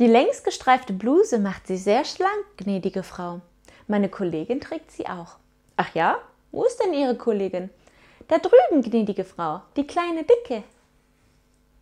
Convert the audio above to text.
Die längst gestreifte Bluse macht sie sehr schlank, gnädige Frau. Meine Kollegin trägt sie auch. Ach ja? Wo ist denn Ihre Kollegin? Da drüben, gnädige Frau, die kleine Dicke.